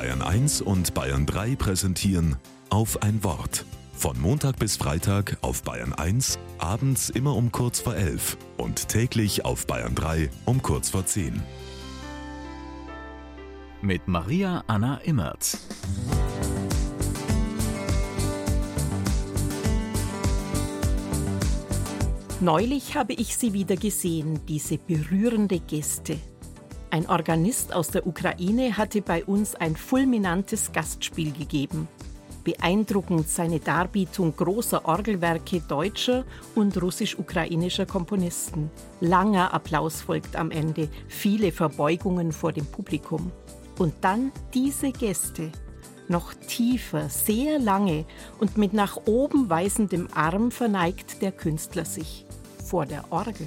Bayern 1 und Bayern 3 präsentieren auf ein Wort. Von Montag bis Freitag auf Bayern 1, abends immer um kurz vor 11 und täglich auf Bayern 3 um kurz vor 10. Mit Maria Anna Immert. Neulich habe ich sie wieder gesehen, diese berührende Geste. Ein Organist aus der Ukraine hatte bei uns ein fulminantes Gastspiel gegeben. Beeindruckend seine Darbietung großer Orgelwerke deutscher und russisch-ukrainischer Komponisten. Langer Applaus folgt am Ende, viele Verbeugungen vor dem Publikum. Und dann diese Geste. Noch tiefer, sehr lange und mit nach oben weisendem Arm verneigt der Künstler sich vor der Orgel.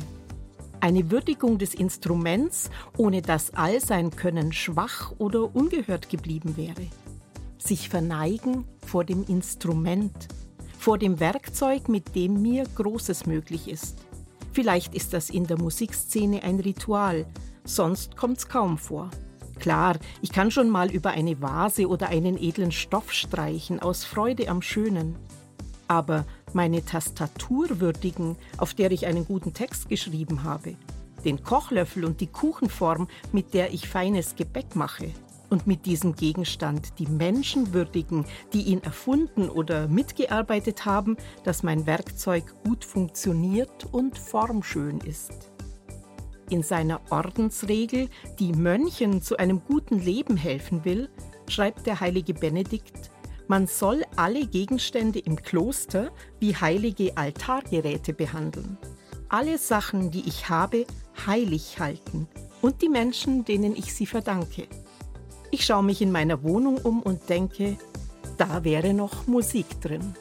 Eine Würdigung des Instruments, ohne dass all sein Können schwach oder ungehört geblieben wäre. Sich verneigen vor dem Instrument, vor dem Werkzeug, mit dem mir Großes möglich ist. Vielleicht ist das in der Musikszene ein Ritual, sonst kommt's kaum vor. Klar, ich kann schon mal über eine Vase oder einen edlen Stoff streichen, aus Freude am Schönen. Aber meine Tastatur würdigen, auf der ich einen guten Text geschrieben habe, den Kochlöffel und die Kuchenform, mit der ich feines Gebäck mache, und mit diesem Gegenstand die Menschen würdigen, die ihn erfunden oder mitgearbeitet haben, dass mein Werkzeug gut funktioniert und formschön ist. In seiner Ordensregel, die Mönchen zu einem guten Leben helfen will, schreibt der heilige Benedikt, man soll alle Gegenstände im Kloster wie heilige Altargeräte behandeln. Alle Sachen, die ich habe, heilig halten und die Menschen, denen ich sie verdanke. Ich schaue mich in meiner Wohnung um und denke, da wäre noch Musik drin.